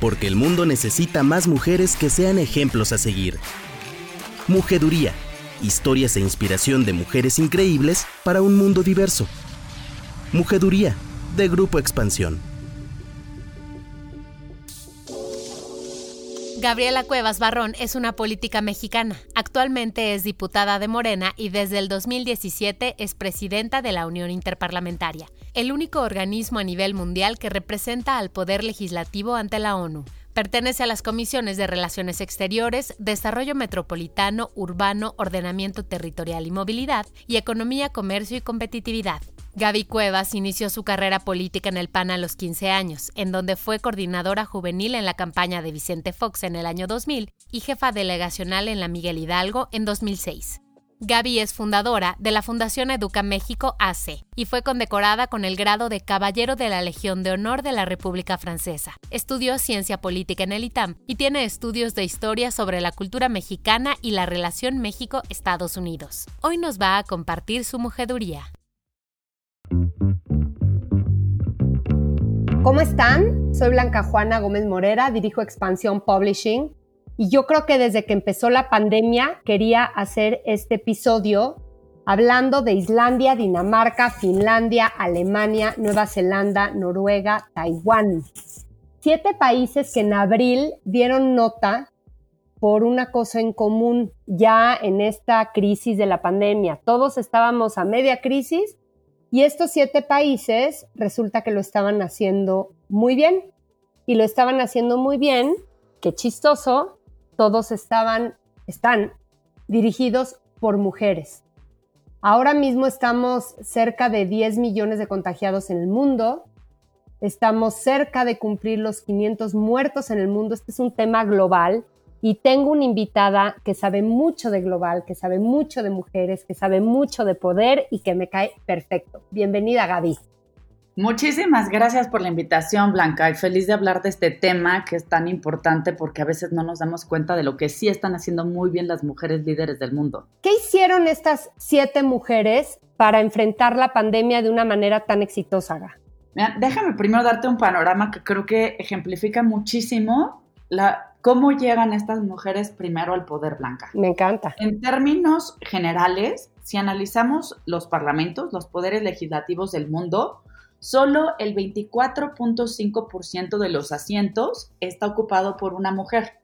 porque el mundo necesita más mujeres que sean ejemplos a seguir. Mujeduría, historias e inspiración de mujeres increíbles para un mundo diverso. Mujeduría, de Grupo Expansión. Gabriela Cuevas Barrón es una política mexicana. Actualmente es diputada de Morena y desde el 2017 es presidenta de la Unión Interparlamentaria, el único organismo a nivel mundial que representa al poder legislativo ante la ONU. Pertenece a las comisiones de Relaciones Exteriores, Desarrollo Metropolitano, Urbano, Ordenamiento Territorial y Movilidad, y Economía, Comercio y Competitividad. Gaby Cuevas inició su carrera política en el PAN a los 15 años, en donde fue coordinadora juvenil en la campaña de Vicente Fox en el año 2000 y jefa delegacional en la Miguel Hidalgo en 2006. Gaby es fundadora de la Fundación Educa México AC y fue condecorada con el grado de Caballero de la Legión de Honor de la República Francesa. Estudió ciencia política en el ITAM y tiene estudios de historia sobre la cultura mexicana y la relación México-Estados Unidos. Hoy nos va a compartir su mujeduría. ¿Cómo están? Soy Blanca Juana Gómez Morera, dirijo Expansión Publishing y yo creo que desde que empezó la pandemia quería hacer este episodio hablando de Islandia, Dinamarca, Finlandia, Alemania, Nueva Zelanda, Noruega, Taiwán. Siete países que en abril dieron nota por una cosa en común ya en esta crisis de la pandemia. Todos estábamos a media crisis y estos siete países resulta que lo estaban haciendo muy bien. Y lo estaban haciendo muy bien, qué chistoso, todos estaban, están dirigidos por mujeres. Ahora mismo estamos cerca de 10 millones de contagiados en el mundo. Estamos cerca de cumplir los 500 muertos en el mundo. Este es un tema global y tengo una invitada que sabe mucho de global, que sabe mucho de mujeres, que sabe mucho de poder y que me cae perfecto. Bienvenida, Gaby. Muchísimas gracias por la invitación, Blanca, y feliz de hablar de este tema que es tan importante porque a veces no nos damos cuenta de lo que sí están haciendo muy bien las mujeres líderes del mundo. ¿Qué hicieron estas siete mujeres para enfrentar la pandemia de una manera tan exitosa? Mira, déjame primero darte un panorama que creo que ejemplifica muchísimo la, cómo llegan estas mujeres primero al poder blanca. Me encanta. En términos generales, si analizamos los parlamentos, los poderes legislativos del mundo, solo el 24.5% de los asientos está ocupado por una mujer.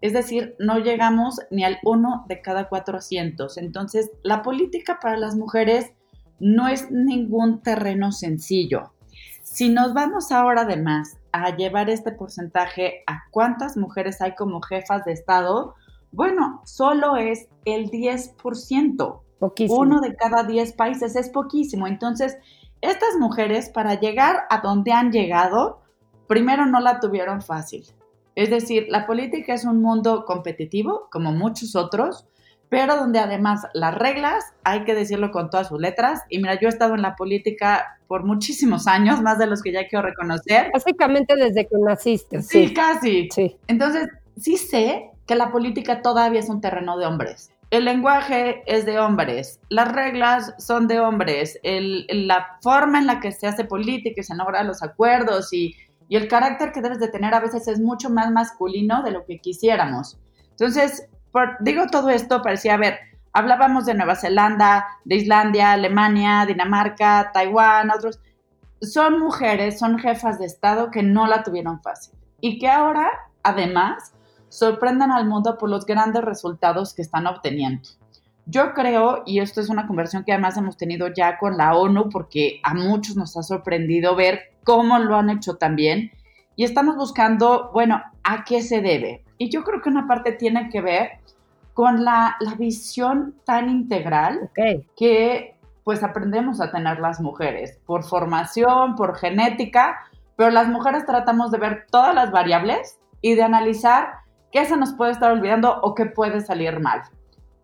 Es decir, no llegamos ni al uno de cada cuatro asientos. Entonces, la política para las mujeres no es ningún terreno sencillo. Si nos vamos ahora además a llevar este porcentaje a cuántas mujeres hay como jefas de Estado, bueno, solo es el 10%. Poquísimo. Uno de cada 10 países es poquísimo. Entonces, estas mujeres para llegar a donde han llegado, primero no la tuvieron fácil. Es decir, la política es un mundo competitivo, como muchos otros, pero donde además las reglas, hay que decirlo con todas sus letras, y mira, yo he estado en la política por muchísimos años, más de los que ya quiero reconocer. Básicamente desde que naciste. Sí, casi. Sí. Entonces, sí sé que la política todavía es un terreno de hombres el lenguaje es de hombres, las reglas son de hombres, la forma en la que se hace política y se logran los acuerdos y, el carácter que debes de tener a veces es mucho más masculino de lo que quisiéramos. Entonces, digo todo esto, parecía, a ver, hablábamos de Nueva Zelanda, de Islandia, Alemania, Dinamarca, Taiwán, otros. Son mujeres, son jefas de Estado que no la tuvieron fácil y que ahora, además, sorprendan al mundo por los grandes resultados que están obteniendo. Yo creo, y esto es una conversación que además hemos tenido ya con la ONU, porque a muchos nos ha sorprendido ver cómo lo han hecho también, y estamos buscando, bueno, ¿a qué se debe? Y yo creo que una parte tiene que ver con la, visión tan integral que pues aprendemos a tener las mujeres, por formación, por genética, pero las mujeres tratamos de ver todas las variables y de analizar qué se nos puede estar olvidando o qué puede salir mal.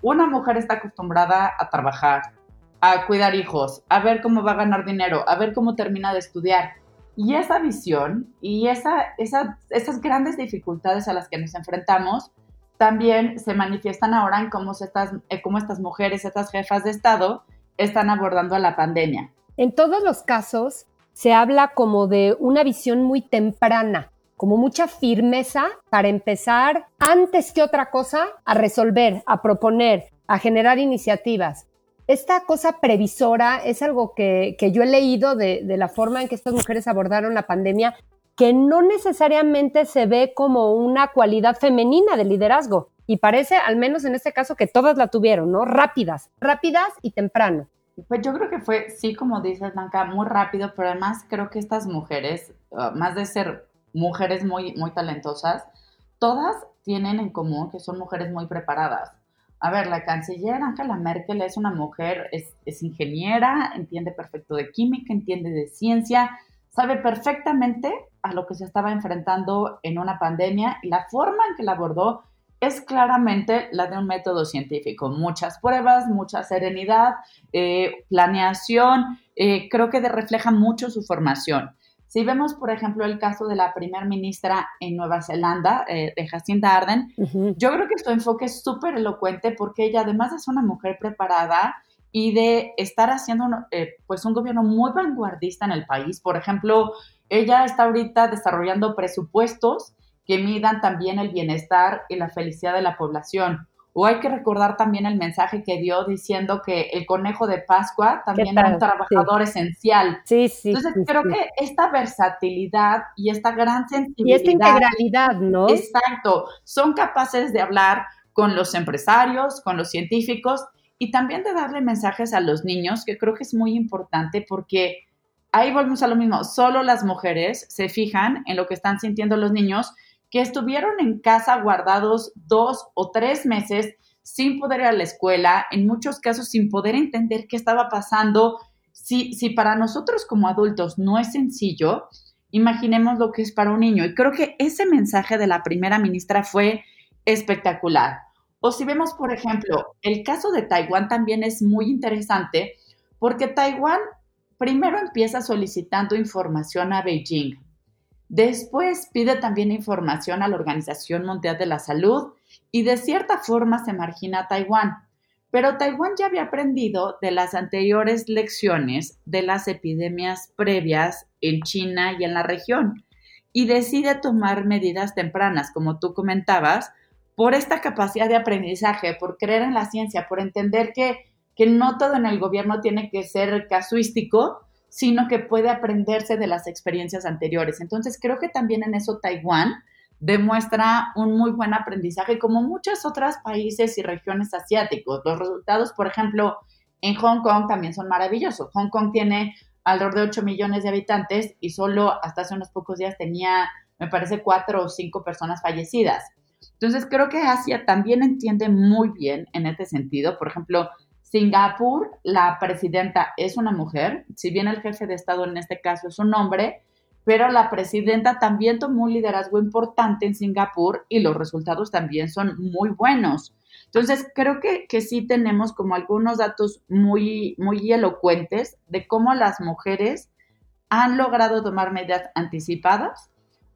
Una mujer está acostumbrada a trabajar, a cuidar hijos, a ver cómo va a ganar dinero, a ver cómo termina de estudiar. Y esa visión y esa, esas grandes dificultades a las que nos enfrentamos también se manifiestan ahora en cómo, estas, mujeres, estas jefas de Estado, están abordando la pandemia. En todos los casos se habla como de una visión muy temprana como mucha firmeza para empezar antes que otra cosa a resolver, a proponer, a generar iniciativas. Esta cosa previsora es algo que, yo he leído de, la forma en que estas mujeres abordaron la pandemia, que no necesariamente se ve como una cualidad femenina de liderazgo. Y parece, al menos en este caso, que todas la tuvieron, ¿no? Rápidas, rápidas y temprano. Pues yo creo que fue, sí, como dices, Blanca, muy rápido, pero además creo que estas mujeres, uh, más de ser mujeres muy, muy talentosas, todas tienen en común que son mujeres muy preparadas. A ver, la canciller Angela Merkel es una mujer, es, ingeniera, entiende perfecto de química, entiende de ciencia, sabe perfectamente a lo que se estaba enfrentando en una pandemia y la forma en que la abordó es claramente la de un método científico. Muchas pruebas, mucha serenidad, eh, planeación, eh, creo que refleja mucho su formación. Si vemos, por ejemplo, el caso de la primera ministra en Nueva Zelanda, eh, de Jacinda Arden, yo creo que su enfoque es súper elocuente porque ella, además de ser una mujer preparada y de estar haciendo pues un gobierno muy vanguardista en el país, por ejemplo, ella está ahorita desarrollando presupuestos que midan también el bienestar y la felicidad de la población. O hay que recordar también el mensaje que dio diciendo que el conejo de Pascua también era un trabajador esencial. Sí, sí. Entonces, creo que esta versatilidad y esta gran sensibilidad. Y esta integralidad, ¿no? Exacto. Son capaces de hablar con los empresarios, con los científicos y también de darle mensajes a los niños, que creo que es muy importante porque ahí volvemos a lo mismo. Solo las mujeres se fijan en lo que están sintiendo los niños que estuvieron en casa guardados dos o tres meses sin poder ir a la escuela, en muchos casos sin poder entender qué estaba pasando. Si, para nosotros como adultos no es sencillo, imaginemos lo que es para un niño. Y creo que ese mensaje de la primera ministra fue espectacular. O si vemos, por ejemplo, el caso de Taiwán también es muy interesante porque Taiwán primero empieza solicitando información a Beijing Después pide también información a la Organización Mundial de la Salud y de cierta forma se margina a Taiwán. Pero Taiwán ya había aprendido de las anteriores lecciones de las epidemias previas en China y en la región y decide tomar medidas tempranas, como tú comentabas, por esta capacidad de aprendizaje, por creer en la ciencia, por entender que, que no todo en el gobierno tiene que ser casuístico, sino que puede aprenderse de las experiencias anteriores. Entonces, creo que también en eso Taiwán demuestra un muy buen aprendizaje, como muchos otros países y regiones asiáticos. Los resultados, por ejemplo, en Hong Kong también son maravillosos. Hong Kong tiene alrededor de 8 millones de habitantes y solo hasta hace unos pocos días tenía, me parece, cuatro o cinco personas fallecidas. Entonces, creo que Asia también entiende muy bien en este sentido. Por ejemplo, Singapur, la presidenta es una mujer, si bien el jefe de Estado en este caso es un hombre, pero la presidenta también tomó un liderazgo importante en Singapur y los resultados también son muy buenos. Entonces, creo que, que sí tenemos como algunos datos muy, muy elocuentes de cómo las mujeres han logrado tomar medidas anticipadas,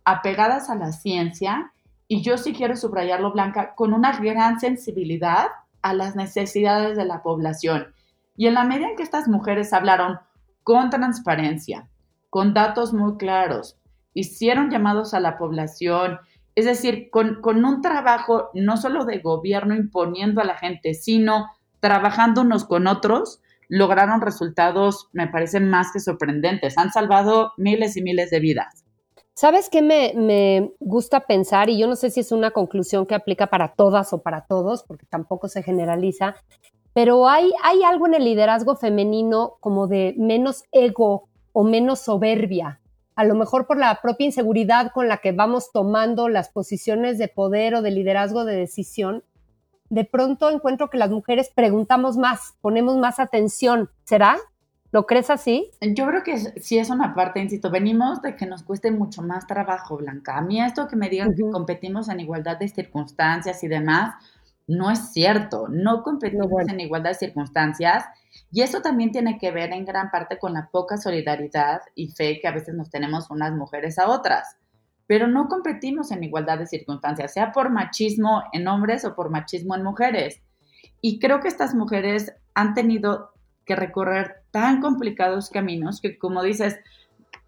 apegadas a la ciencia, y yo sí quiero subrayarlo, Blanca, con una gran sensibilidad a las necesidades de la población. Y en la medida en que estas mujeres hablaron con transparencia, con datos muy claros, hicieron llamados a la población, es decir, con, un trabajo no solo de gobierno imponiendo a la gente, sino trabajando unos con otros, lograron resultados, me parecen más que sorprendentes. Han salvado miles y miles de vidas. ¿Sabes qué me, gusta pensar? Y yo no sé si es una conclusión que aplica para todas o para todos, porque tampoco se generaliza, pero hay, hay algo en el liderazgo femenino como de menos ego o menos soberbia, a lo mejor por la propia inseguridad con la que vamos tomando las posiciones de poder o de liderazgo de decisión, de pronto encuentro que las mujeres preguntamos más, ponemos más atención. ¿Será? ¿Lo crees así? Yo creo que sí es una parte, insisto, venimos de que nos cueste mucho más trabajo, Blanca. A mí esto que me digan que competimos en igualdad de circunstancias y demás, no es cierto. No competimos en igualdad de circunstancias. Y eso también tiene que ver en gran parte con la poca solidaridad y fe que a veces nos tenemos unas mujeres a otras. Pero no competimos en igualdad de circunstancias, sea por machismo en hombres o por machismo en mujeres. Y creo que estas mujeres han tenido que recorrer tan complicados caminos que, como dices,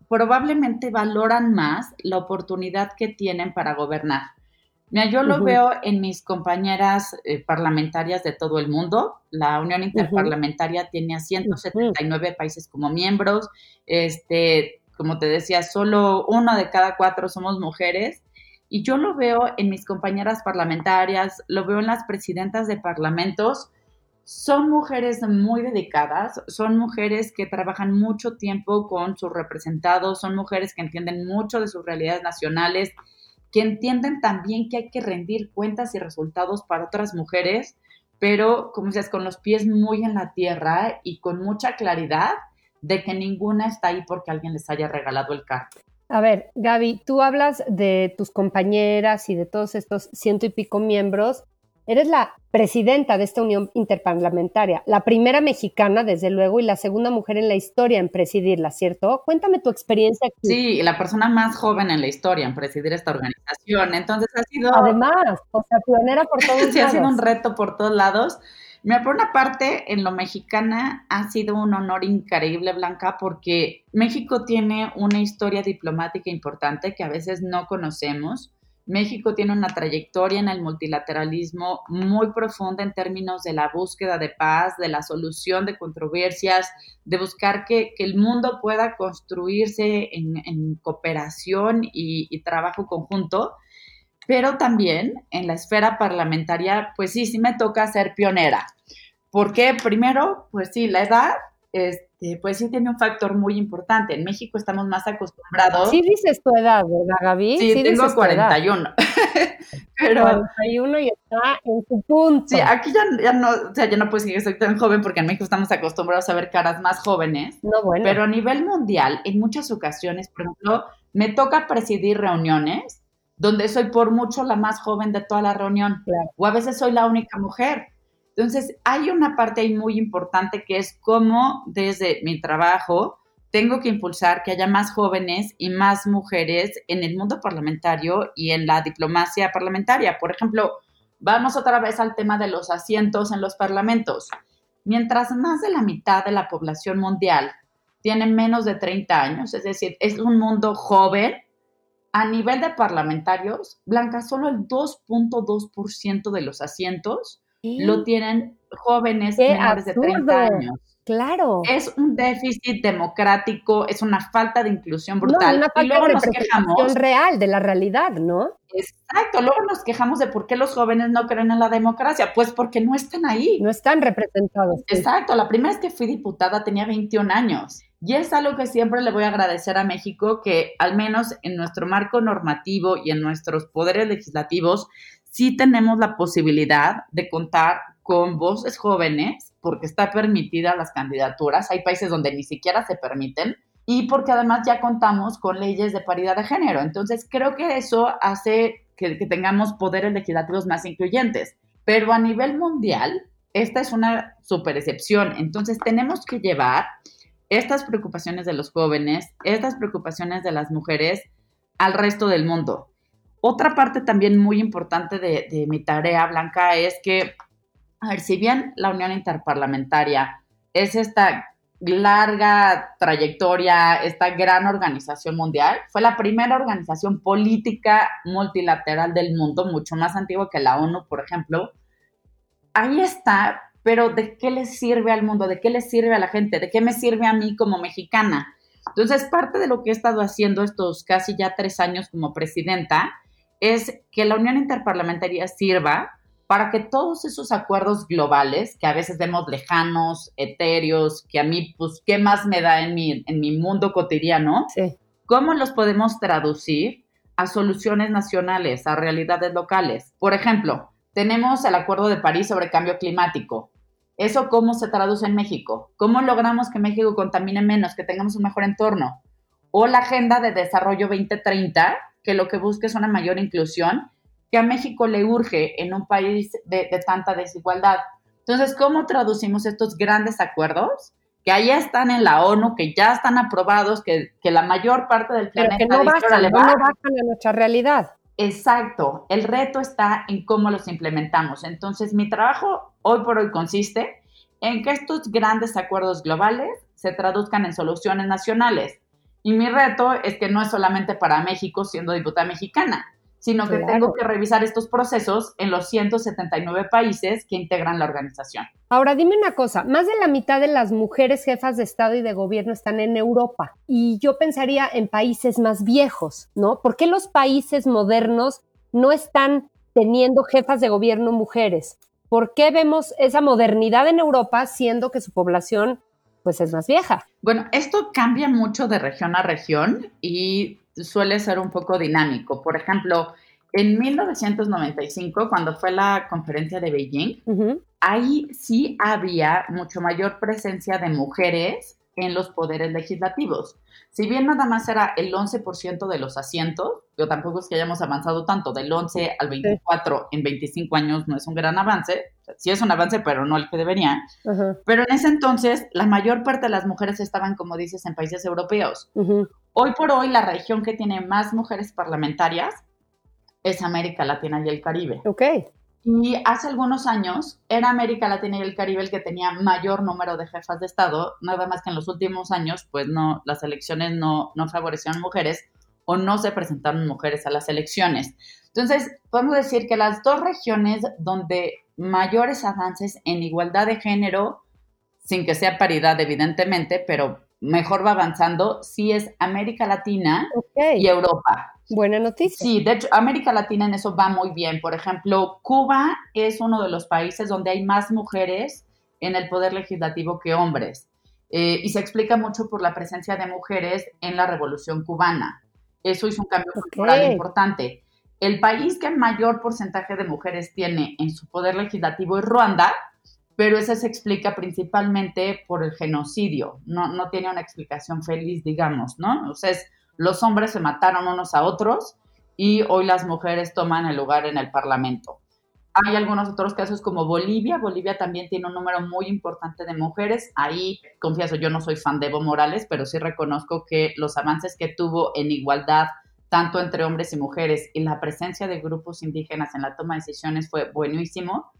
probablemente valoran más la oportunidad que tienen para gobernar. Mira, yo lo veo en mis compañeras eh, parlamentarias de todo el mundo. La Unión Interparlamentaria tiene a 179 países como miembros. Este, como te decía, solo uno de cada cuatro somos mujeres. Y yo lo veo en mis compañeras parlamentarias, lo veo en las presidentas de parlamentos. Son mujeres muy dedicadas, son mujeres que trabajan mucho tiempo con sus representados, son mujeres que entienden mucho de sus realidades nacionales, que entienden también que hay que rendir cuentas y resultados para otras mujeres, pero como dices, con los pies muy en la tierra y con mucha claridad de que ninguna está ahí porque alguien les haya regalado el carro. A ver, Gaby, tú hablas de tus compañeras y de todos estos ciento y pico miembros. Eres la presidenta de esta unión interparlamentaria, la primera mexicana, desde luego, y la segunda mujer en la historia en presidirla, ¿cierto? Cuéntame tu experiencia aquí. Sí, la persona más joven en la historia en presidir esta organización. Entonces ha sido. Además, o sea, pionera por todos lados. Sí, ha sido un reto por todos lados. Mira, por una parte, en lo mexicana ha sido un honor increíble, Blanca, porque México tiene una historia diplomática importante que a veces no conocemos. México tiene una trayectoria en el multilateralismo muy profunda en términos de la búsqueda de paz, de la solución de controversias, de buscar que, el mundo pueda construirse en, cooperación y trabajo conjunto pero también en la esfera parlamentaria, pues sí, sí me toca ser pionera. Porque primero, pues sí, la edad, este, pues sí tiene un factor muy importante. En México estamos más acostumbrados. Sí dices tu edad, ¿verdad, Gaby? Sí, tengo 41. pero 41 y está en su punto. Sí, aquí ya, ya, no, o sea, ya no puedo decir que soy tan joven porque en México estamos acostumbrados a ver caras más jóvenes. No, bueno. Pero a nivel mundial, en muchas ocasiones, por ejemplo, me toca presidir reuniones donde soy por mucho la más joven de toda la reunión, o a veces soy la única mujer. Entonces, hay una parte muy importante que es cómo desde mi trabajo tengo que impulsar que haya más jóvenes y más mujeres en el mundo parlamentario y en la diplomacia parlamentaria. Por ejemplo, vamos otra vez al tema de los asientos en los parlamentos. Mientras más de la mitad de la población mundial tiene menos de 30 años, es decir, es un mundo joven, a nivel de parlamentarios, Blanca, solo el 2.2% de los asientos lo tienen jóvenes menores de 30 años. Claro. Es un déficit democrático, es una falta de inclusión brutal. No, una falta de representación real de la realidad, ¿no? Exacto. Luego nos quejamos de por qué los jóvenes no creen en la democracia. Pues porque no están ahí. No están representados. Exacto. La primera vez que fui diputada tenía 21 años. Y es algo que siempre le voy a agradecer a México, que al menos en nuestro marco normativo y en nuestros poderes legislativos, sí tenemos la posibilidad de contar con voces jóvenes, porque está permitida las candidaturas. Hay países donde ni siquiera se permiten y porque además ya contamos con leyes de paridad de género. Entonces, creo que eso hace que, que tengamos poderes legislativos más incluyentes. Pero a nivel mundial, esta es una super excepción. Entonces, tenemos que llevar estas preocupaciones de los jóvenes, estas preocupaciones de las mujeres al resto del mundo. Otra parte también muy importante de, mi tarea, Blanca, es que, a ver, si bien la Unión Interparlamentaria es esta larga trayectoria, esta gran organización mundial, fue la primera organización política multilateral del mundo, mucho más antigua que la ONU, por ejemplo. Ahí está pero ¿de qué le sirve al mundo? ¿De qué le sirve a la gente? ¿De qué me sirve a mí como mexicana? Entonces, parte de lo que he estado haciendo estos casi ya tres años como presidenta es que la Unión Interparlamentaria sirva para que todos esos acuerdos globales, que a veces vemos lejanos, etéreos, que a mí, pues, ¿qué más me da en mi, en mi mundo cotidiano? ¿Cómo los podemos traducir a soluciones nacionales, a realidades locales? Por ejemplo, tenemos el Acuerdo de París sobre cambio climático. ¿Eso cómo se traduce en México? ¿Cómo logramos que México contamine menos, que tengamos un mejor entorno? O la Agenda de Desarrollo 2030, que lo que busca es una mayor inclusión, que a México le urge en un país de, tanta desigualdad. Entonces, ¿cómo traducimos estos grandes acuerdos? Que ahí están en la ONU, que ya están aprobados, que, la mayor parte del planeta Pero que no bajan, no bajan a nuestra realidad. Exacto, el reto está en cómo los implementamos. Entonces, mi trabajo hoy por hoy consiste en que estos grandes acuerdos globales se traduzcan en soluciones nacionales. Y mi reto es que no es solamente para México siendo diputada mexicana, sino que tengo que revisar estos procesos en los 179 países que integran la organización. Ahora, dime una cosa, más de la mitad de las mujeres jefas de Estado y de gobierno están en Europa y yo pensaría en países más viejos, ¿no? ¿Por qué los países modernos no están teniendo jefas de gobierno mujeres? ¿Por qué vemos esa modernidad en Europa siendo que su población pues es más vieja? Bueno, esto cambia mucho de región a región y suele ser un poco dinámico. Por ejemplo, en 1995, cuando fue la conferencia de Beijing, ahí sí había mucho mayor presencia de mujeres en los poderes legislativos. Si bien nada más era el 11% de los asientos, yo tampoco es que hayamos avanzado tanto, del 11 al 24 en 25 años no es un gran avance, sí es un avance, pero no el que debería. Pero en ese entonces, la mayor parte de las mujeres estaban, como dices, en países europeos. Hoy por hoy, la región que tiene más mujeres parlamentarias es América Latina y el Caribe. Ok. Y hace algunos años era América Latina y el Caribe el que tenía mayor número de jefas de Estado, nada más que en los últimos años, pues no, las elecciones no, no favorecieron mujeres o no se presentaron mujeres a las elecciones. Entonces, podemos decir que las dos regiones donde mayores avances en igualdad de género, sin que sea paridad evidentemente, pero mejor va avanzando, sí es América Latina y Europa. Buena noticia. Sí, de hecho, América Latina en eso va muy bien. Por ejemplo, Cuba es uno de los países donde hay más mujeres en el poder legislativo que hombres. Eh, y se explica mucho por la presencia de mujeres en la Revolución Cubana. Eso es un cambio cultural importante. El país que mayor porcentaje de mujeres tiene en su poder legislativo es Ruanda, pero eso se explica principalmente por el genocidio. No, no tiene una explicación feliz, digamos, ¿no? O sea, es los hombres se mataron unos a otros y hoy las mujeres toman el lugar en el Parlamento. Hay algunos otros casos como Bolivia. Bolivia también tiene un número muy importante de mujeres. Ahí, confieso, yo no soy fan de Evo Morales, pero sí reconozco que los avances que tuvo en igualdad, tanto entre hombres y mujeres, y la presencia de grupos indígenas en la toma de decisiones fue buenísimo.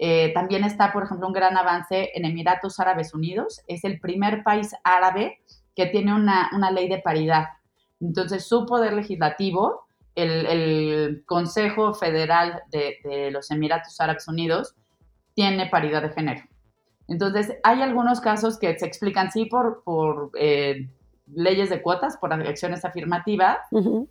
Eh, también está, por ejemplo, un gran avance en Emiratos Árabes Unidos. Es el primer país árabe que tiene una, una ley de paridad. Entonces, su poder legislativo, el, Consejo Federal de, los Emiratos Árabes Unidos, tiene paridad de género. Entonces, hay algunos casos que se explican, sí, por, por eh, leyes de cuotas, por elecciones afirmativas,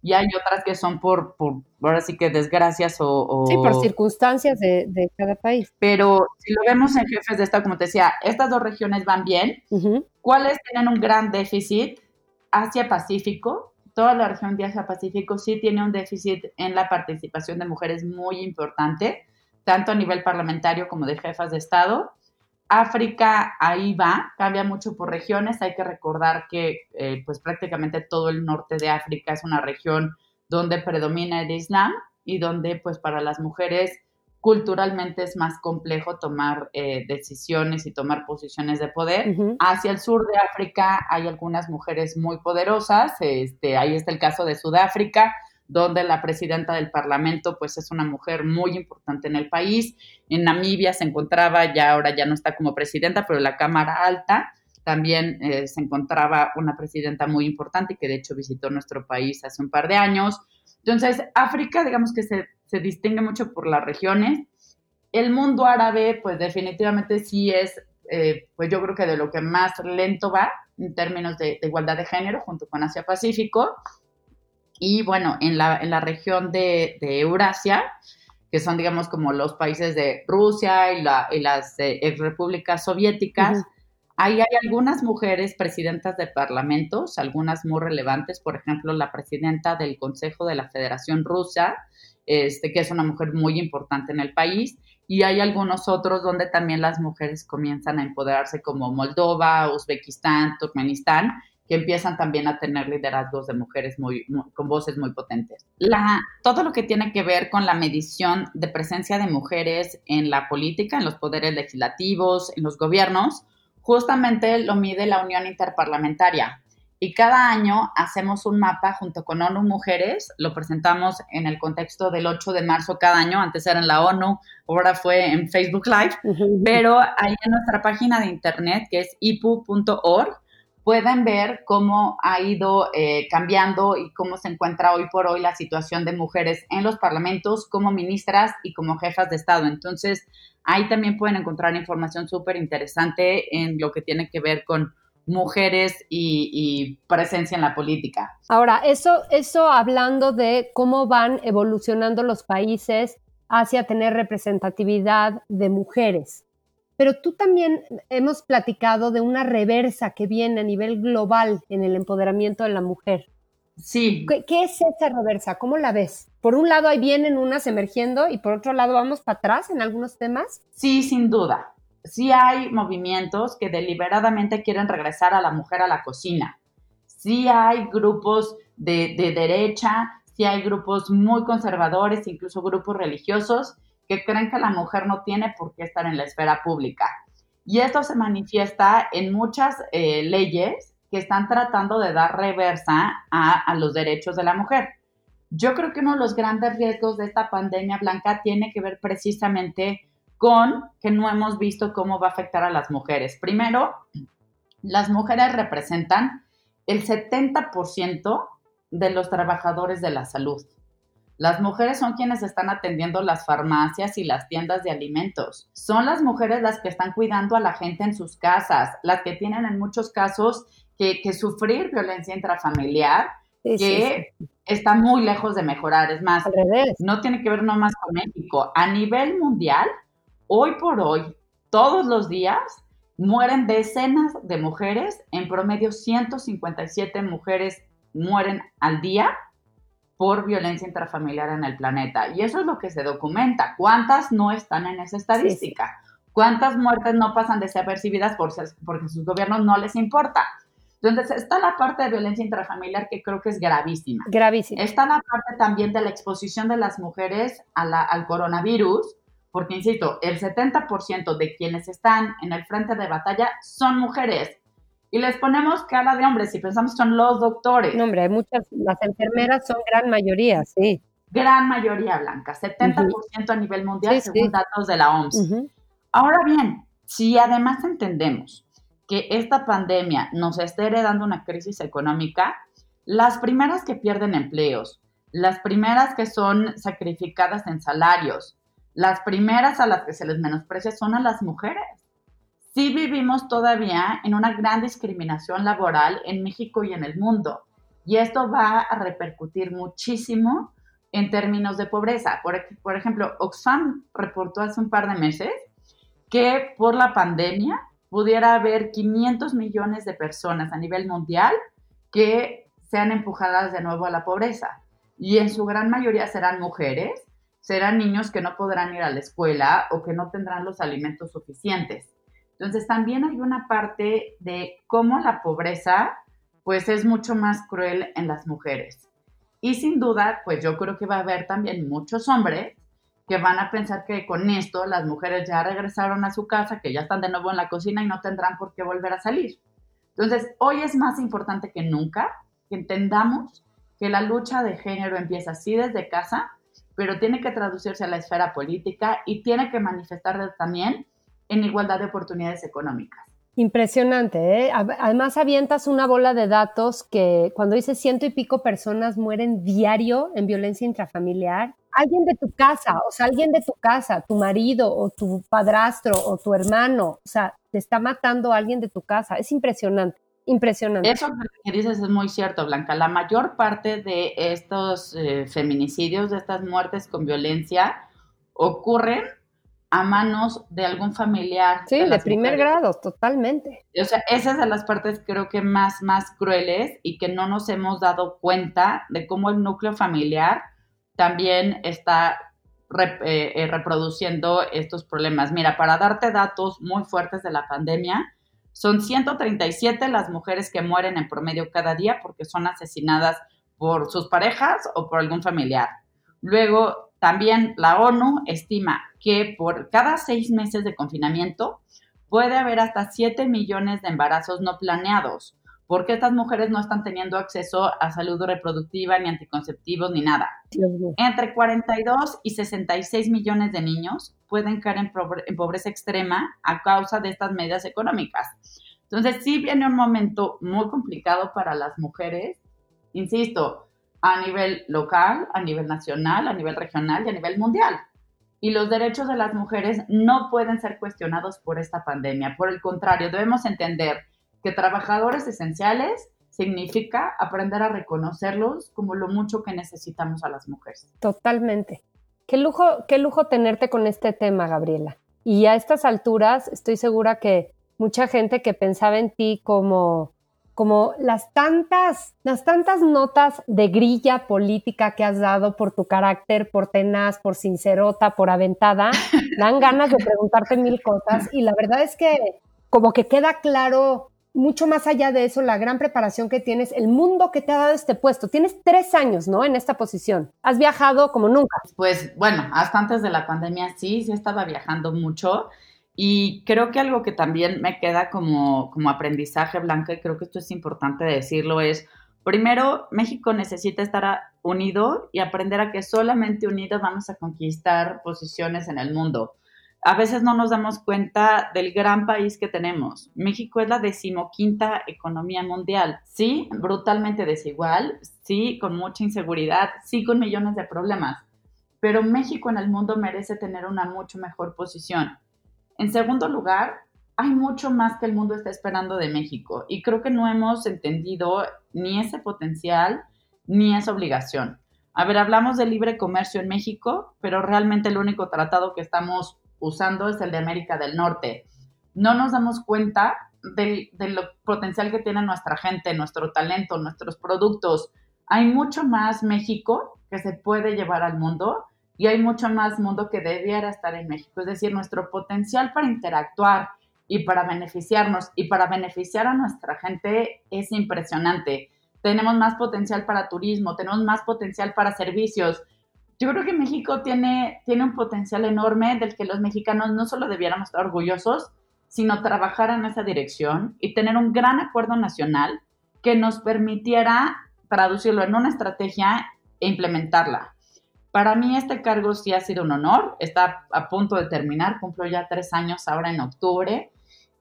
y hay otras que son por, por ahora sí que desgracias o... Sí, por circunstancias de, cada país. Pero si lo vemos en jefes de Estado, como te decía, estas dos regiones van bien. ¿Cuáles tienen un gran déficit? Asia-Pacífico, toda la región de Asia-Pacífico sí tiene un déficit en la participación de mujeres muy importante, tanto a nivel parlamentario como de jefas de Estado. África ahí va, cambia mucho por regiones. Hay que recordar que eh, pues prácticamente todo el norte de África es una región donde predomina el Islam y donde pues para las mujeres culturalmente es más complejo tomar eh, decisiones y tomar posiciones de poder. Hacia el sur de África hay algunas mujeres muy poderosas, este, ahí está el caso de Sudáfrica, donde la presidenta del Parlamento pues es una mujer muy importante en el país. En Namibia se encontraba, ya ahora ya no está como presidenta, pero en la Cámara Alta también eh, se encontraba una presidenta muy importante que de hecho visitó nuestro país hace un par de años. Entonces, África, digamos que se se distingue mucho por las regiones. El mundo árabe, pues definitivamente sí es, eh, pues yo creo que de lo que más lento va en términos de, igualdad de género junto con Asia Pacífico. Y bueno, en la, en la región de, Eurasia, que son digamos como los países de Rusia y, las eh, repúblicas soviéticas, Ahí hay algunas mujeres presidentas de parlamentos, algunas muy relevantes, por ejemplo, la presidenta del Consejo de la Federación Rusa, este, que es una mujer muy importante en el país, y hay algunos otros donde también las mujeres comienzan a empoderarse, como Moldova, Uzbekistán, Turkmenistán, que empiezan también a tener liderazgos de mujeres muy, con voces muy potentes. Todo lo que tiene que ver con la medición de presencia de mujeres en la política, en los poderes legislativos, en los gobiernos, Justamente lo mide la Unión Interparlamentaria. Y cada año hacemos un mapa junto con ONU Mujeres, lo presentamos en el contexto del 8 de marzo cada año, antes era en la ONU, ahora fue en Facebook Live, pero ahí en nuestra página de internet, que es ipu.org, pueden ver cómo ha ido eh, cambiando y cómo se encuentra hoy por hoy la situación de mujeres en los parlamentos como ministras y como jefas de Estado. Entonces, ahí también pueden encontrar información súper interesante en lo que tiene que ver con mujeres y, presencia en la política. Ahora, eso, eso hablando de cómo van evolucionando los países hacia tener representatividad de mujeres. Pero tú también hemos platicado de una reversa que viene a nivel global en el empoderamiento de la mujer. Sí. ¿Qué, es esa reversa? ¿Cómo la ves? Por un lado ahí vienen unas emergiendo y por otro lado vamos para atrás en algunos temas. Sí, sin duda. Sí hay movimientos que deliberadamente quieren regresar a la mujer a la cocina. Sí hay grupos de, de derecha, sí hay grupos muy conservadores, incluso grupos religiosos que creen que la mujer no tiene por qué estar en la esfera pública. Y esto se manifiesta en muchas eh, leyes que están tratando de dar reversa a, los derechos de la mujer. Yo creo que uno de los grandes riesgos de esta pandemia blanca tiene que ver precisamente con que no hemos visto cómo va a afectar a las mujeres. Primero, las mujeres representan el 70% de los trabajadores de la salud. Las mujeres son quienes están atendiendo las farmacias y las tiendas de alimentos. Son las mujeres las que están cuidando a la gente en sus casas, las que tienen en muchos casos que, sufrir violencia intrafamiliar, que está muy lejos de mejorar. Es más, no tiene que ver nomás con México. A nivel mundial, hoy por hoy, todos los días, mueren decenas de mujeres, en promedio 157 mujeres mueren al día por violencia intrafamiliar en el planeta. Y eso es lo que se documenta. ¿Cuántas no están en esa estadística? ¿Cuántas muertes no pasan desapercibidas por, porque sus gobiernos no les importa? Entonces, está la parte de violencia intrafamiliar que creo que es gravísima. Gravísima. Está la parte también de la exposición de las mujeres al coronavirus, porque, insisto, el 70% de quienes están en el frente de batalla son mujeres y les ponemos cara de hombres y pensamos que son los doctores. No, hombre, hay muchas, las enfermeras son gran mayoría, sí. Gran mayoría blanca, 70% a nivel mundial según datos de la OMS. Ahora bien, si además entendemos que esta pandemia nos está heredando una crisis económica, las primeras que pierden empleos, las primeras que son sacrificadas en salarios, las primeras a las que se les menosprecia son a las mujeres sí vivimos todavía en una gran discriminación laboral en México y en el mundo. Y esto va a repercutir muchísimo en términos de pobreza. Por, por ejemplo, Oxfam reportó hace un par de meses que por la pandemia pudiera haber 500 millones de personas a nivel mundial que sean empujadas de nuevo a la pobreza. Y en su gran mayoría serán mujeres, serán niños que no podrán ir a la escuela o que no tendrán los alimentos suficientes. Entonces también hay una parte de cómo la pobreza pues es mucho más cruel en las mujeres. Y sin duda, pues yo creo que va a haber también muchos hombres que van a pensar que con esto las mujeres ya regresaron a su casa, que ya están de nuevo en la cocina y no tendrán por qué volver a salir. Entonces, hoy es más importante que nunca que entendamos que la lucha de género empieza así desde casa, pero tiene que traducirse a la esfera política y tiene que manifestar también en igualdad de oportunidades económicas. Impresionante, ¿eh? Además avientas una bola de datos que cuando dices ciento y pico personas mueren diario en violencia intrafamiliar, alguien de tu casa, o sea, alguien de tu casa, tu marido o tu padrastro o tu hermano, o sea, te está matando alguien de tu casa. Es impresionante, impresionante. Eso que dices es muy cierto, Blanca. La mayor parte de estos eh, feminicidios, de estas muertes con violencia, ocurren a manos de algún familiar. Sí, de, primer grado, totalmente. O sea, esa es de las partes creo que más, más crueles y que no nos hemos dado cuenta de cómo el núcleo familiar también está eh, eh, reproduciendo estos problemas. Mira, para darte datos muy fuertes de la pandemia, son 137 las mujeres que mueren en promedio cada día porque son asesinadas por sus parejas o por algún familiar. Luego, también la ONU estima que por cada seis meses de confinamiento puede haber hasta 7 millones de embarazos no planeados, porque estas mujeres no están teniendo acceso a salud reproductiva, ni anticonceptivos, ni nada. Entre 42 y 66 millones de niños pueden caer en, pobreza extrema a causa de estas medidas económicas. Entonces sí viene un momento muy complicado para las mujeres, insisto, a nivel local, a nivel nacional, a nivel regional y a nivel mundial. Y los derechos de las mujeres no pueden ser cuestionados por esta pandemia. Por el contrario, debemos entender que trabajadores esenciales significa aprender a reconocerlos como lo mucho que necesitamos a las mujeres. Totalmente. Qué lujo, qué lujo tenerte con este tema, Gabriela. Y a estas alturas estoy segura que mucha gente que pensaba en ti como como las tantas, las tantas notas de grilla política que has dado por tu carácter, por tenaz, por sincerota, por aventada, dan ganas de preguntarte mil cosas y la verdad es que como que queda claro mucho más allá de eso, la gran preparación que tienes, el mundo que te ha dado este puesto. Tienes tres años, ¿no? En esta posición. Has viajado como nunca. Pues bueno, hasta antes de la pandemia sí, sí estaba viajando mucho. Y creo que algo que también me queda como, como aprendizaje, Blanca, y creo que esto es importante decirlo, es, primero, México necesita estar unido y aprender a que solamente unidos vamos a conquistar posiciones en el mundo. A veces no nos damos cuenta del gran país que tenemos. México es la decimoquinta economía mundial. Sí, brutalmente desigual, sí, con mucha inseguridad, sí, con millones de problemas. Pero México en el mundo merece tener una mucho mejor posición. En segundo lugar, hay mucho más que el mundo está esperando de México y creo que no hemos entendido ni ese potencial ni esa obligación. A ver, hablamos de libre comercio en México, pero realmente el único tratado que estamos usando es el de América del Norte. No nos damos cuenta del, del potencial que tiene nuestra gente, nuestro talento, nuestros productos. Hay mucho más México que se puede llevar al mundo y hay mucho más mundo que debiera estar en México. Es decir, nuestro potencial para interactuar y para beneficiarnos y para beneficiar a nuestra gente es impresionante. Tenemos más potencial para turismo, tenemos más potencial para servicios. Yo creo que México tiene, tiene un potencial enorme del que los mexicanos no solo debiéramos estar orgullosos, sino trabajar en esa dirección y tener un gran acuerdo nacional que nos permitiera traducirlo en una estrategia e implementarla. Para mí este cargo sí ha sido un honor, está a punto de terminar, cumplo ya tres años ahora en octubre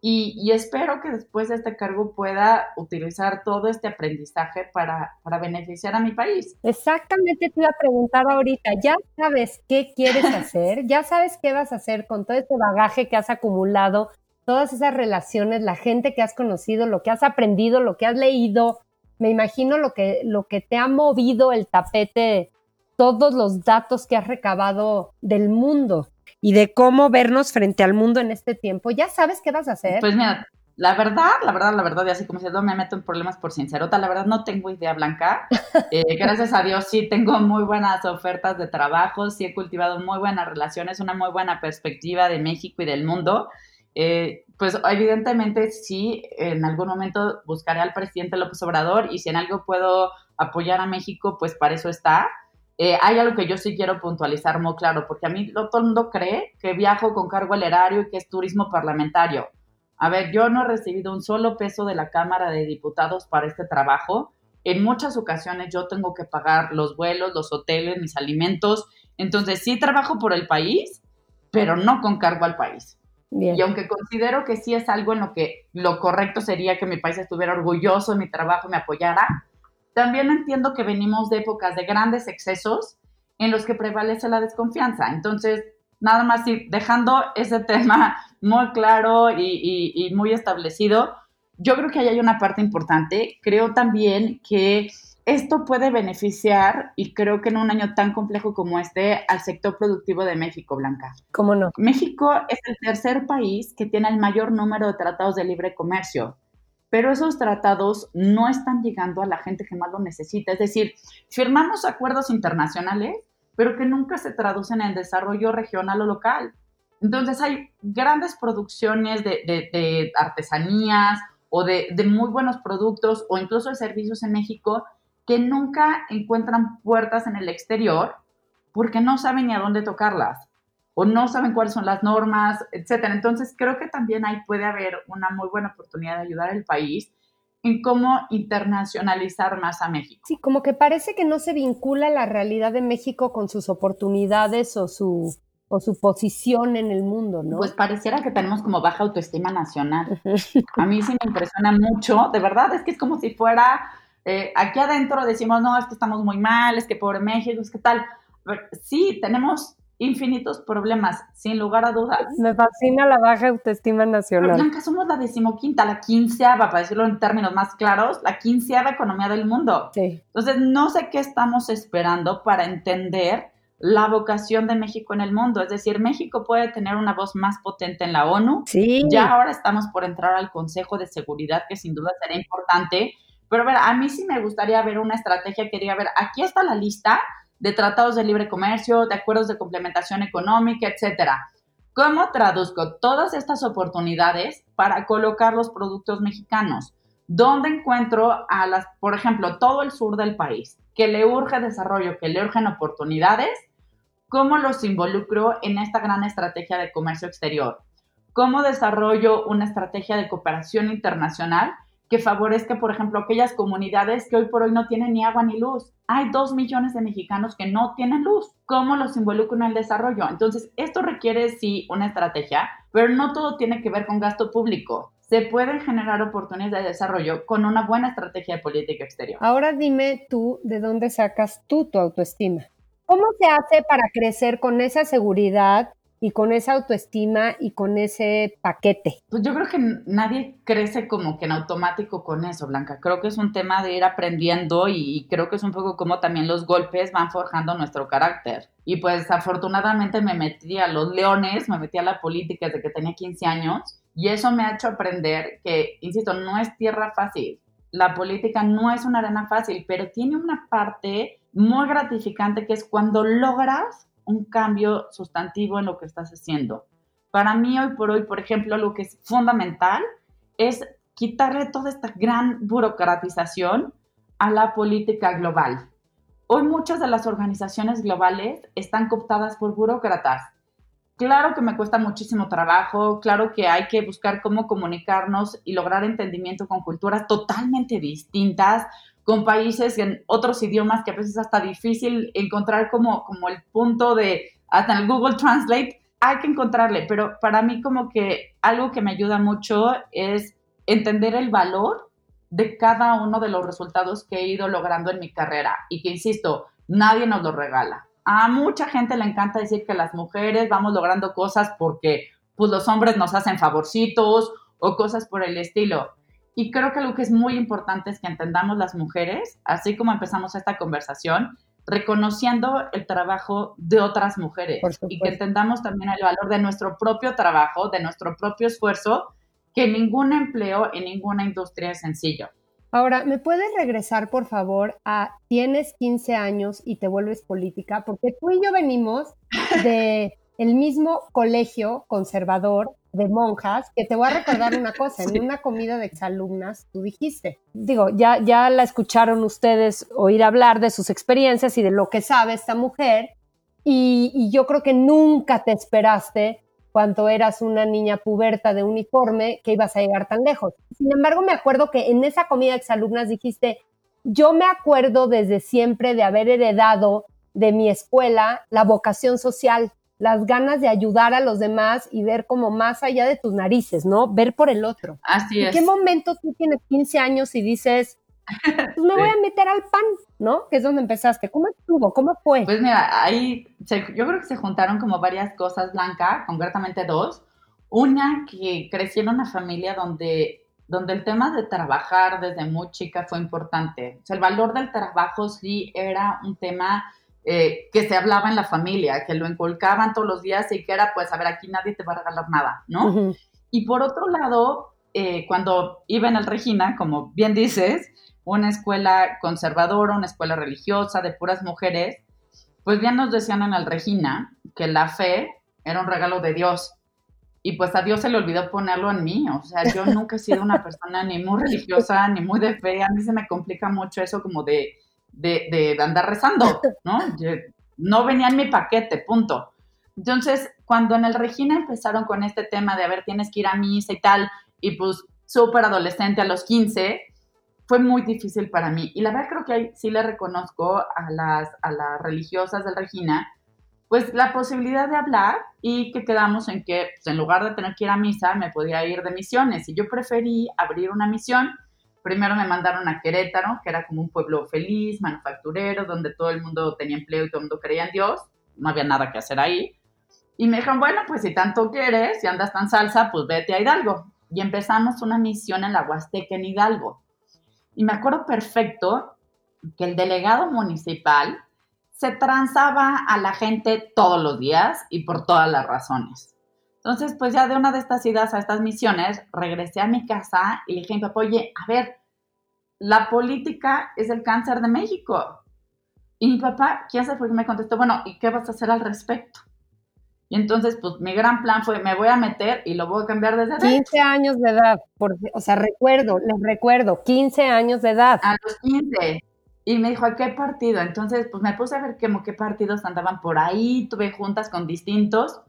y, espero que después de este cargo pueda utilizar todo este aprendizaje para, para beneficiar a mi país. Exactamente, te iba a preguntar ahorita, ¿ya sabes qué quieres hacer? ¿Ya sabes qué vas a hacer con todo este bagaje que has acumulado, todas esas relaciones, la gente que has conocido, lo que has aprendido, lo que has leído? Me imagino lo que, lo que te ha movido el tapete todos los datos que has recabado del mundo y de cómo vernos frente al mundo en este tiempo, ¿ya sabes qué vas a hacer? Pues mira, la verdad, la verdad, la verdad, y así como si no me meto en problemas por sincerota, la verdad no tengo idea blanca. Eh, gracias a Dios sí tengo muy buenas ofertas de trabajo, sí he cultivado muy buenas relaciones, una muy buena perspectiva de México y del mundo. Eh, pues evidentemente sí, en algún momento buscaré al presidente López Obrador y si en algo puedo apoyar a México, pues para eso está. Eh, hay algo que yo sí quiero puntualizar muy claro, porque a mí todo el mundo cree que viajo con cargo al erario y que es turismo parlamentario. A ver, yo no he recibido un solo peso de la Cámara de Diputados para este trabajo. En muchas ocasiones yo tengo que pagar los vuelos, los hoteles, mis alimentos. Entonces sí trabajo por el país, pero no con cargo al país. Y aunque considero que sí es algo en lo que lo correcto sería que mi país estuviera orgulloso de mi trabajo y me apoyara, también entiendo que venimos de épocas de grandes excesos en los que prevalece la desconfianza. Entonces, nada más ir dejando ese tema muy claro y, muy establecido, yo creo que ahí hay una parte importante. Creo también que esto puede beneficiar, y creo que en un año tan complejo como este, al sector productivo de México, Blanca. ¿Cómo no? México es el tercer país que tiene el mayor número de tratados de libre comercio pero esos tratados no están llegando a la gente que más lo necesita. Es decir, firmamos acuerdos internacionales, pero que nunca se traducen en desarrollo regional o local. Entonces hay grandes producciones de, artesanías o de, de muy buenos productos o incluso de servicios en México que nunca encuentran puertas en el exterior porque no saben ni a dónde tocarlas o no saben cuáles son las normas, etcétera. Entonces, creo que también ahí puede haber una muy buena oportunidad de ayudar al país en cómo internacionalizar más a México. Sí, como que parece que no se vincula la realidad de México con sus oportunidades o su o su posición en el mundo, ¿no? Pues pareciera que tenemos como baja autoestima nacional. A mí sí me impresiona mucho, de verdad, es que es como si fuera, eh, aquí adentro decimos, no, es que estamos muy mal, es que pobre México, es que tal. Sí, tenemos infinitos problemas, sin lugar a dudas. Me fascina la baja autoestima nacional. Pero Blanca, somos la decimoquinta, la quinceava, para decirlo en términos más claros, la quinceava economía del mundo. Sí. Entonces, no sé qué estamos esperando para entender la vocación de México en el mundo. Es decir, México puede tener una voz más potente en la ONU. Sí. Ya ahora estamos por entrar al Consejo de Seguridad, que sin duda será importante. Pero a ver, a mí sí me gustaría ver una estrategia que diga, a ver, aquí está la lista de tratados de libre comercio, de acuerdos de complementación económica, etcétera. ¿Cómo traduzco todas estas oportunidades para colocar los productos mexicanos? ¿Dónde encuentro a las, por ejemplo, todo el sur del país, que le urge desarrollo, que le urgen oportunidades? ¿Cómo los involucro en esta gran estrategia de comercio exterior? ¿Cómo desarrollo una estrategia de cooperación internacional que favorezca, por ejemplo, aquellas comunidades que hoy por hoy no tienen ni agua ni luz? Hay dos millones de mexicanos que no tienen luz. ¿Cómo los involucro en el desarrollo? Entonces, esto requiere, sí, una estrategia, pero no todo tiene que ver con gasto público se pueden generar oportunidades de desarrollo con una buena estrategia de política exterior. Ahora dime tú, ¿de dónde sacas tú tu autoestima? ¿Cómo se hace para crecer con esa seguridad y con esa autoestima y con ese paquete? Pues yo creo que nadie crece como que en automático con eso, Blanca. Creo que es un tema de ir aprendiendo y creo que es un poco como también los golpes van forjando nuestro carácter. Y pues afortunadamente me metí a los leones, me metí a la política desde que tenía 15 años y eso me ha hecho aprender que, insisto, no es tierra fácil. La política no es una arena fácil, pero tiene una parte muy gratificante que es cuando logras un cambio sustantivo en lo que estás haciendo. Para mí hoy por hoy, por ejemplo, lo que es fundamental es quitarle toda esta gran burocratización a la política global. Hoy muchas de las organizaciones globales están cooptadas por burócratas. Claro que me cuesta muchísimo trabajo, claro que hay que buscar cómo comunicarnos y lograr entendimiento con culturas totalmente distintas, con países en otros idiomas que a veces es hasta difícil encontrar como, como el punto de, hasta el Google Translate, hay que encontrarle, pero para mí como que algo que me ayuda mucho es entender el valor de cada uno de los resultados que he ido logrando en mi carrera y que, insisto, nadie nos lo regala. A mucha gente le encanta decir que las mujeres vamos logrando cosas porque pues los hombres nos hacen favorcitos o cosas por el estilo. Y creo que lo que es muy importante es que entendamos las mujeres, así como empezamos esta conversación, reconociendo el trabajo de otras mujeres y que entendamos también el valor de nuestro propio trabajo, de nuestro propio esfuerzo, que ningún empleo en ninguna industria es sencillo. Ahora, ¿me puedes regresar, por favor, a tienes 15 años y te vuelves política? Porque tú y yo venimos de el mismo colegio conservador de monjas, que te voy a recordar una cosa, en una comida de exalumnas tú dijiste, digo, ya, ya la escucharon ustedes oír hablar de sus experiencias y de lo que sabe esta mujer, y, y yo creo que nunca te esperaste cuando eras una niña puberta de uniforme que ibas a llegar tan lejos. Sin embargo, me acuerdo que en esa comida de exalumnas dijiste, yo me acuerdo desde siempre de haber heredado de mi escuela la vocación social las ganas de ayudar a los demás y ver como más allá de tus narices, ¿no? Ver por el otro. Así es. ¿En qué momento tú tienes 15 años y dices, pues me voy a meter al pan, ¿no? Que es donde empezaste. ¿Cómo estuvo? ¿Cómo fue? Pues mira, ahí yo creo que se juntaron como varias cosas, Blanca, concretamente dos. Una, que crecí en una familia donde, donde el tema de trabajar desde muy chica fue importante. O sea, el valor del trabajo sí era un tema eh, que se hablaba en la familia, que lo inculcaban todos los días y que era, pues, a ver, aquí nadie te va a regalar nada, ¿no? Y por otro lado, eh, cuando iba en el Regina, como bien dices, una escuela conservadora, una escuela religiosa de puras mujeres, pues bien nos decían en el Regina que la fe era un regalo de Dios. Y pues a Dios se le olvidó ponerlo en mí. O sea, yo nunca he sido una persona ni muy religiosa, ni muy de fe. A mí se me complica mucho eso como de de, andar rezando, ¿no? no venía en mi paquete, punto. Entonces, cuando en el Regina empezaron con este tema de, a ver, tienes que ir a misa y tal, y pues súper adolescente a los 15, fue muy difícil para mí. Y la verdad creo que ahí sí le reconozco a las, a las religiosas del Regina pues la posibilidad de hablar y que quedamos en que pues, en lugar de tener que ir a misa me podía ir de misiones y yo preferí abrir una misión. Primero me mandaron a Querétaro, que era como un pueblo feliz, manufacturero, donde todo el mundo tenía empleo y todo el mundo creía en Dios. No había nada que hacer ahí. Y me dijeron, bueno, pues si tanto quieres, si andas tan salsa, pues vete a Hidalgo. Y empezamos una misión en la Huasteca en Hidalgo. Y me acuerdo perfecto que el delegado municipal se transaba a la gente todos los días y por todas las razones. Entonces, pues ya de una de estas idas a estas misiones, regresé a mi casa y le dije a mi papá, oye, a ver, la política es el cáncer de México. Y mi papá, ¿quién sabe por qué me contestó? Bueno, ¿y qué vas a hacer al respecto? Y entonces, pues mi gran plan fue, me voy a meter y lo voy a cambiar desde 15 años de edad, o sea, recuerdo, les recuerdo, 15 años de edad. A los 15. Y me dijo, ¿a qué partido? Entonces, pues me puse a ver como qué partidos andaban por ahí, tuve juntas con distintos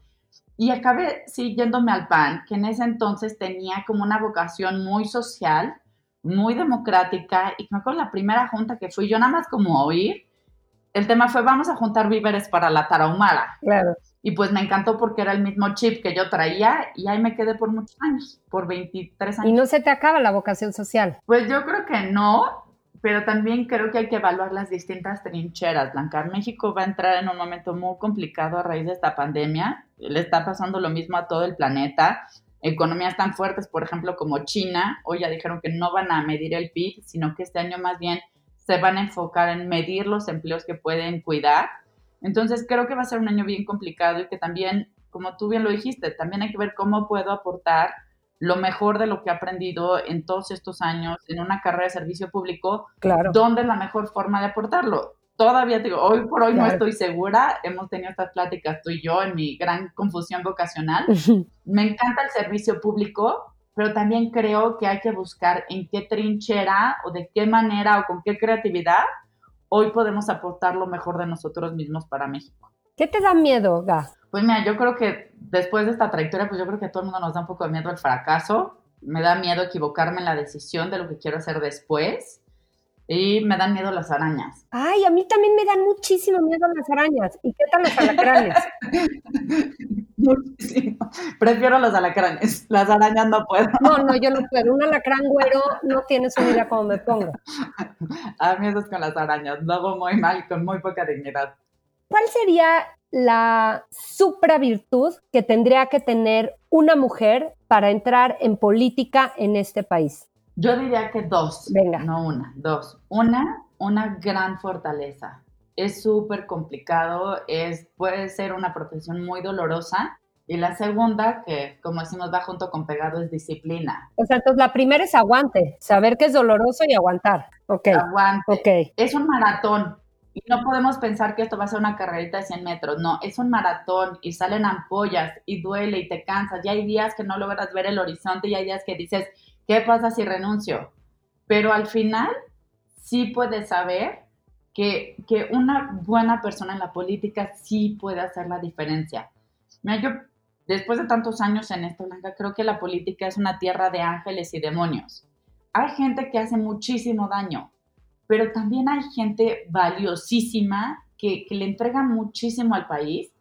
y acabé, sí, yéndome al PAN, que en ese entonces tenía como una vocación muy social, muy democrática y me acuerdo la primera junta que fui, yo nada más como oír, el tema fue vamos a juntar víveres para la tarahumara. Claro. Y pues me encantó porque era el mismo chip que yo traía y ahí me quedé por muchos años, por 23 años. ¿Y no se te acaba la vocación social? Pues yo creo que no, pero también creo que hay que evaluar las distintas trincheras. Blanca, México va a entrar en un momento muy complicado a raíz de esta pandemia. Le está pasando lo mismo a todo el planeta. Economías tan fuertes, por ejemplo, como China, hoy ya dijeron que no van a medir el PIB, sino que este año más bien se van a enfocar en medir los empleos que pueden cuidar. Entonces creo que va a ser un año bien complicado y que también, como tú bien lo dijiste, también hay que ver cómo puedo aportar lo mejor de lo que he aprendido en todos estos años en una carrera de servicio público, claro. ¿dónde es la mejor forma de aportarlo? Todavía digo, hoy por hoy no estoy segura, hemos tenido estas pláticas tú y yo en mi gran confusión vocacional. Me encanta el servicio público, pero también creo que hay que buscar en qué trinchera o de qué manera o con qué creatividad hoy podemos aportar lo mejor de nosotros mismos para México. ¿Qué te da miedo, Ga? Pues mira, yo creo que después de esta trayectoria, pues yo creo que a todo el mundo nos da un poco de miedo el fracaso. Me da miedo equivocarme en la decisión de lo que quiero hacer después. Y me dan miedo las arañas. Ay, a mí también me dan muchísimo miedo las arañas. ¿Y qué tal los alacranes? Muchísimo. Prefiero los alacranes. Las arañas no puedo. No, no, yo no puedo. Un alacrán güero no tiene su vida como me pongo. A mí es con las arañas. Lo hago muy mal, con muy poca dignidad. ¿Cuál sería la supra virtud que tendría que tener una mujer para entrar en política en este país? Yo diría que dos. Venga. No una, dos. Una, una gran fortaleza. Es súper complicado, es, puede ser una profesión muy dolorosa. Y la segunda, que como decimos va junto con pegado, es disciplina. O sea, entonces la primera es aguante, saber que es doloroso y aguantar. Ok. Aguante. Ok. Es un maratón. Y no podemos pensar que esto va a ser una carrerita de 100 metros. No, es un maratón y salen ampollas y duele y te cansas. Y hay días que no logras ver el horizonte y hay días que dices, ¿qué pasa si renuncio? Pero al final sí puedes saber que, que una buena persona en la política sí puede hacer la diferencia. Mira, yo después de tantos años en esto, Blanca, creo que la política es una tierra de ángeles y demonios. Hay gente que hace muchísimo daño, pero también hay gente valiosísima que, que, le entrega muchísimo al país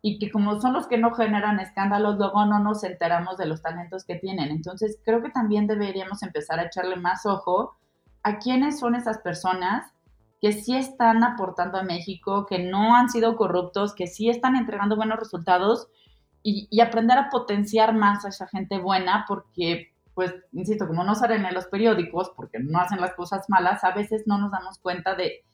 y que como son los que no generan escándalos, luego no nos enteramos de los talentos que tienen. Entonces, creo que también deberíamos empezar a echarle más ojo a quiénes son esas personas que sí están aportando a México, que no han sido corruptos, que sí están entregando buenos resultados y, aprender a potenciar más a esa gente buena, porque pues, insisto, como no salen en los periódicos, porque no hacen las cosas malas, a veces no nos damos cuenta de,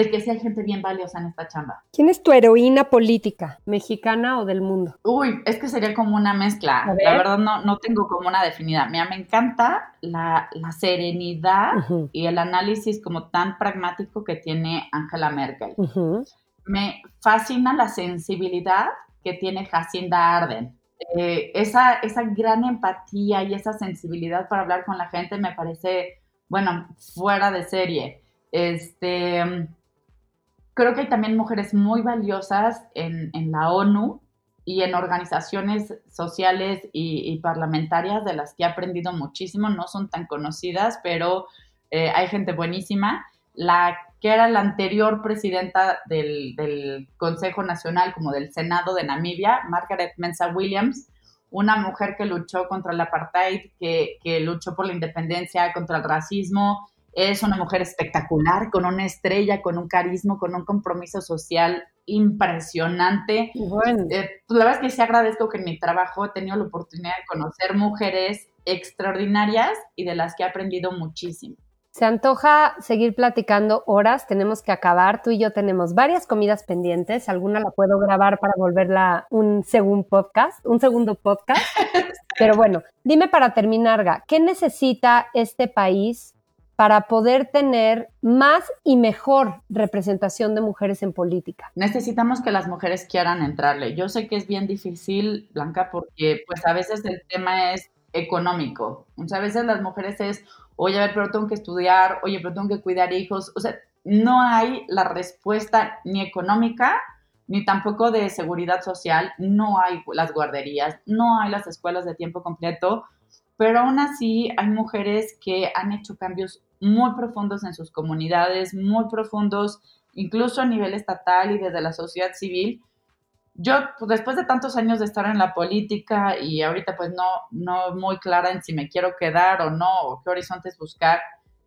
de que sí hay gente bien valiosa en esta chamba. ¿Quién es tu heroína política, mexicana o del mundo? Uy, es que sería como una mezcla. La verdad no, no tengo como una definida. Mira, me encanta la, la serenidad uh -huh. y el análisis como tan pragmático que tiene Angela Merkel. Uh -huh. Me fascina la sensibilidad que tiene Jacinda Arden. Eh, esa, esa gran empatía y esa sensibilidad para hablar con la gente me parece, bueno, fuera de serie. Este, creo que hay también mujeres muy valiosas en, en la ONU y en organizaciones sociales y, y, parlamentarias de las que he aprendido muchísimo. No son tan conocidas, pero eh, hay gente buenísima. La que era la anterior presidenta del, Consejo Nacional, como del Senado de Namibia, Margaret Mensa Williams, una mujer que luchó contra el apartheid, que, que luchó por la independencia, contra el racismo, es una mujer espectacular, con una estrella, con un carisma, con un compromiso social impresionante. Bueno. Eh, pues, la verdad es que sí agradezco que en mi trabajo he tenido la oportunidad de conocer mujeres extraordinarias y de las que he aprendido muchísimo. Se antoja seguir platicando horas, tenemos que acabar. Tú y yo tenemos varias comidas pendientes. Alguna la puedo grabar para volverla un segundo podcast, un segundo podcast. Pero bueno, dime para terminar, Ga, ¿qué necesita este país para poder tener más y mejor representación de mujeres en política? Necesitamos que las mujeres quieran entrarle. Yo sé que es bien difícil, Blanca, porque pues a veces el tema es económico. A veces las mujeres es, oye, a ver, pero tengo que estudiar, oye, pero tengo que cuidar hijos. O sea, no hay la respuesta ni económica ni tampoco de seguridad social, no hay las guarderías, no hay las escuelas de tiempo completo, pero aún así hay mujeres que han hecho cambios muy profundos en sus comunidades, muy profundos, incluso a nivel estatal y desde la sociedad civil. Yo, pues, después de tantos años de estar en la política y ahorita pues no, no muy clara en si me quiero quedar o no, o qué horizontes buscar,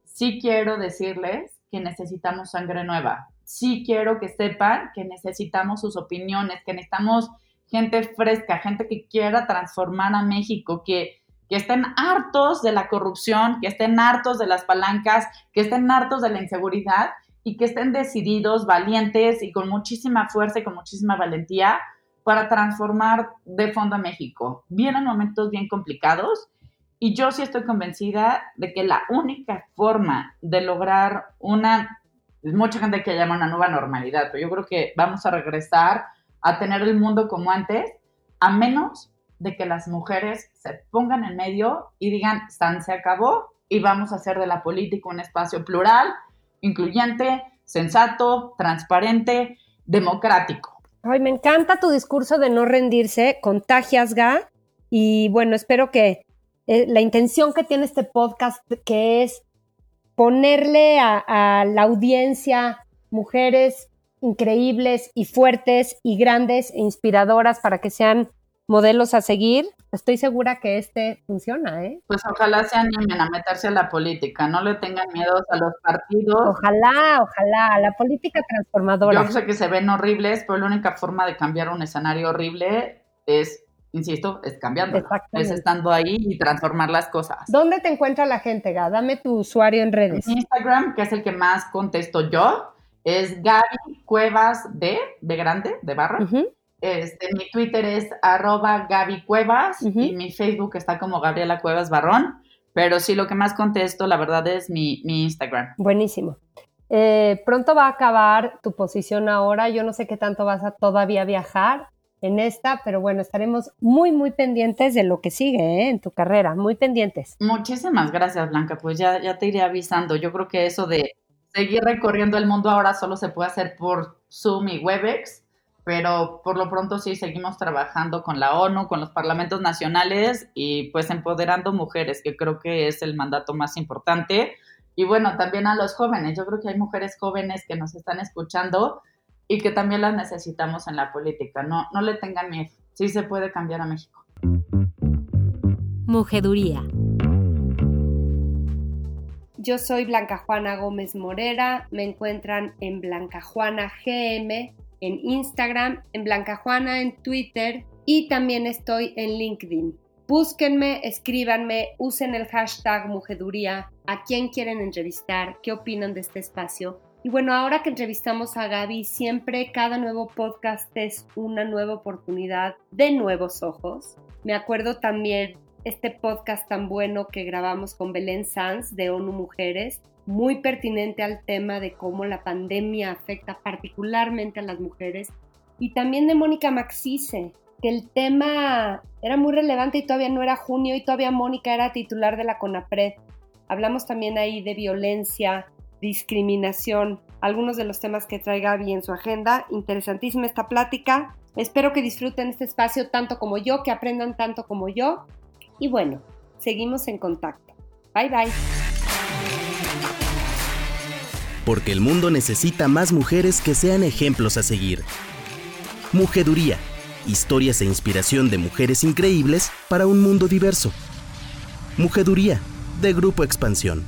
sí quiero decirles que necesitamos sangre nueva. Sí quiero que sepan que necesitamos sus opiniones, que necesitamos gente fresca, gente que quiera transformar a México, que, que estén hartos de la corrupción, que estén hartos de las palancas, que estén hartos de la inseguridad y que estén decididos, valientes y con muchísima fuerza y con muchísima valentía para transformar de fondo a México. Vienen momentos bien complicados y yo sí estoy convencida de que la única forma de lograr una, mucha gente que llama una nueva normalidad, pero yo creo que vamos a regresar a tener el mundo como antes, a menos de que las mujeres se pongan en medio y digan, San se acabó y vamos a hacer de la política un espacio plural, incluyente, sensato, transparente, democrático. Ay, me encanta tu discurso de no rendirse, contagias, Ga, y bueno, espero que eh, la intención que tiene este podcast, que es ponerle a la audiencia mujeres increíbles y fuertes y grandes e inspiradoras para que sean modelos a seguir, estoy segura que este funciona, ¿eh? Pues ojalá se animen a meterse a la política, no le tengan miedo a los partidos. Ojalá, ojalá, la política transformadora. Yo sé que se ven horribles, pero la única forma de cambiar un escenario horrible es, insisto, es cambiando, es estando ahí y transformar las cosas. ¿Dónde te encuentra la gente, Ga? Dame tu usuario en redes. Instagram, que es el que más contesto yo, es Gaby Cuevas de, de grande, de barra. Este, mi Twitter es arroba Gaby Cuevas y mi Facebook está como Gabriela Cuevas Barrón. Pero sí, lo que más contesto, la verdad, es mi, Instagram. Buenísimo. Eh, pronto va a acabar tu posición ahora. Yo no sé qué tanto vas a todavía viajar en esta, pero bueno, estaremos muy, muy pendientes de lo que sigue ¿eh? en tu carrera, muy pendientes. Muchísimas gracias, Blanca. Pues ya, ya te iré avisando. Yo creo que eso de seguir recorriendo el mundo ahora solo se puede hacer por Zoom y Webex pero por lo pronto sí seguimos trabajando con la ONU, con los parlamentos nacionales y pues empoderando mujeres, que creo que es el mandato más importante. Y bueno, también a los jóvenes. Yo creo que hay mujeres jóvenes que nos están escuchando y que también las necesitamos en la política. No, no le tengan miedo. Sí se puede cambiar a México. Mujeduría. Yo soy Blanca Juana Gómez Morera. Me encuentran en Blanca Juana GM en Instagram, en Blanca Juana en Twitter y también estoy en LinkedIn. Búsquenme, escríbanme, usen el hashtag Mujeduría, a quién quieren entrevistar, qué opinan de este espacio. Y bueno, ahora que entrevistamos a Gaby, siempre cada nuevo podcast es una nueva oportunidad de nuevos ojos. Me acuerdo también este podcast tan bueno que grabamos con Belén Sanz de ONU Mujeres, muy pertinente al tema de cómo la pandemia afecta particularmente a las mujeres, y también de Mónica Maxice, que el tema era muy relevante y todavía no era junio y todavía Mónica era titular de la CONAPRED. Hablamos también ahí de violencia, discriminación, algunos de los temas que trae Gaby en su agenda. Interesantísima esta plática. Espero que disfruten este espacio tanto como yo, que aprendan tanto como yo. Y bueno, seguimos en contacto. Bye bye. Porque el mundo necesita más mujeres que sean ejemplos a seguir. Mujeduría, historias e inspiración de mujeres increíbles para un mundo diverso. Mujeduría, de Grupo Expansión.